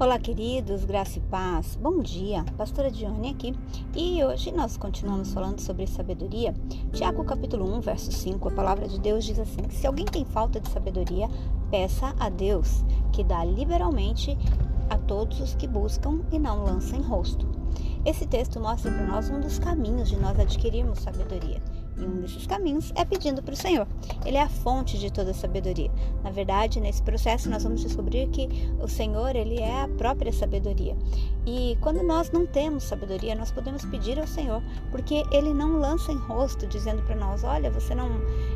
Olá, queridos, graça e paz. Bom dia, pastora Dione aqui. E hoje nós continuamos falando sobre sabedoria. Tiago, capítulo 1, verso 5, a palavra de Deus diz assim: Se alguém tem falta de sabedoria, peça a Deus, que dá liberalmente a todos os que buscam e não lança em rosto. Esse texto mostra para nós um dos caminhos de nós adquirirmos sabedoria. E um desses caminhos é pedindo para o Senhor. Ele é a fonte de toda sabedoria. Na verdade, nesse processo nós vamos descobrir que o Senhor, ele é a própria sabedoria. E quando nós não temos sabedoria, nós podemos pedir ao Senhor, porque ele não lança em rosto dizendo para nós, olha, você não,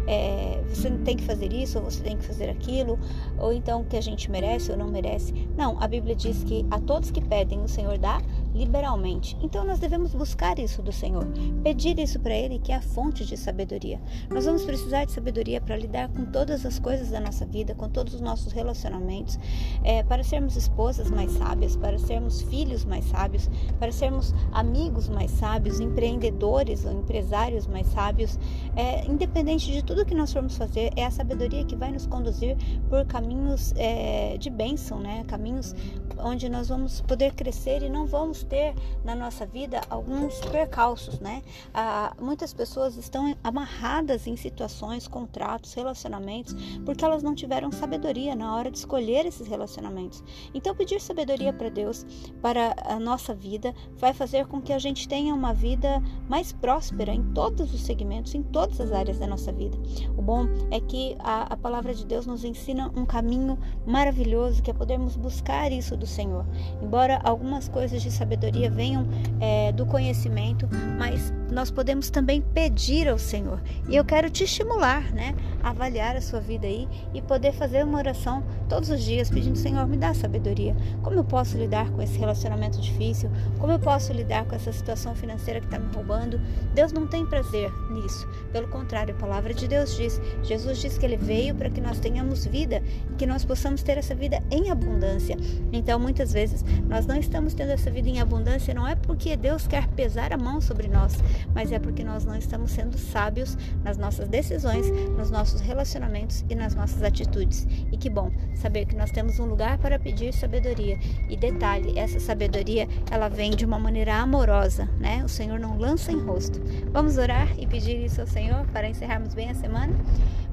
é, você tem que fazer isso ou você tem que fazer aquilo, ou então que a gente merece ou não merece. Não, a Bíblia diz que a todos que pedem o Senhor dá liberalmente. Então nós devemos buscar isso do Senhor, pedir isso para Ele, que é a fonte de sabedoria. Nós vamos precisar de sabedoria para lidar com todas as coisas da nossa vida, com todos os nossos relacionamentos, é, para sermos esposas mais sábias, para sermos filhos mais sábios, para sermos amigos mais sábios, empreendedores ou empresários mais sábios. É, independente de tudo que nós formos fazer, é a sabedoria que vai nos conduzir por caminhos é, de bênção, né? caminhos onde nós vamos poder crescer e não vamos ter na nossa vida alguns percalços, né? Ah, muitas pessoas estão amarradas em situações, contratos, relacionamentos, porque elas não tiveram sabedoria na hora de escolher esses relacionamentos. Então, pedir sabedoria para Deus para a nossa vida vai fazer com que a gente tenha uma vida mais próspera em todos os segmentos, em todas as áreas da nossa vida. O bom é que a, a palavra de Deus nos ensina um caminho maravilhoso que é podermos buscar isso do Senhor. Embora algumas coisas de sabedoria sabedoria venham é, do conhecimento, mas nós podemos também pedir ao Senhor. E eu quero te estimular, né, avaliar a sua vida aí e poder fazer uma oração todos os dias pedindo, Senhor, me dá sabedoria. Como eu posso lidar com esse relacionamento difícil? Como eu posso lidar com essa situação financeira que está me roubando? Deus não tem prazer nisso. Pelo contrário, a palavra de Deus diz, Jesus diz que ele veio para que nós tenhamos vida e que nós possamos ter essa vida em abundância. Então, muitas vezes nós não estamos tendo essa vida em abundância não é porque Deus quer pesar a mão sobre nós, mas é porque nós não estamos sendo sábios nas nossas decisões, nos nossos relacionamentos e nas nossas atitudes. E que bom saber que nós temos um lugar para pedir sabedoria. E detalhe, essa sabedoria, ela vem de uma maneira amorosa, né? O Senhor não lança em rosto. Vamos orar e pedir isso ao Senhor para encerrarmos bem a semana?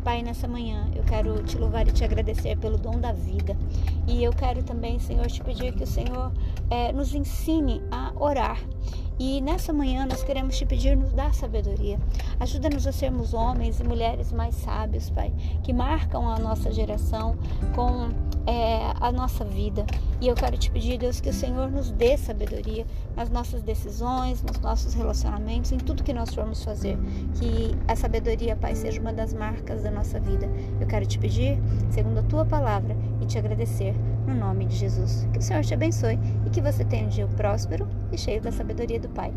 Pai, nessa manhã eu quero te louvar e te agradecer pelo dom da vida. E eu quero também, Senhor, te pedir que o Senhor é, nos ensine a orar. E nessa manhã nós queremos te pedir, nos dar sabedoria. Ajuda-nos a sermos homens e mulheres mais sábios, Pai, que marcam a nossa geração com é, a nossa vida. E eu quero te pedir, Deus, que o Senhor nos dê sabedoria nas nossas decisões, nos nossos relacionamentos, em tudo que nós formos fazer. Que a sabedoria, Pai, seja uma das marcas da nossa vida. Eu quero te pedir, segundo a tua palavra, e te agradecer no nome de Jesus. Que o Senhor te abençoe e que você tenha um dia próspero e cheio da sabedoria do Pai.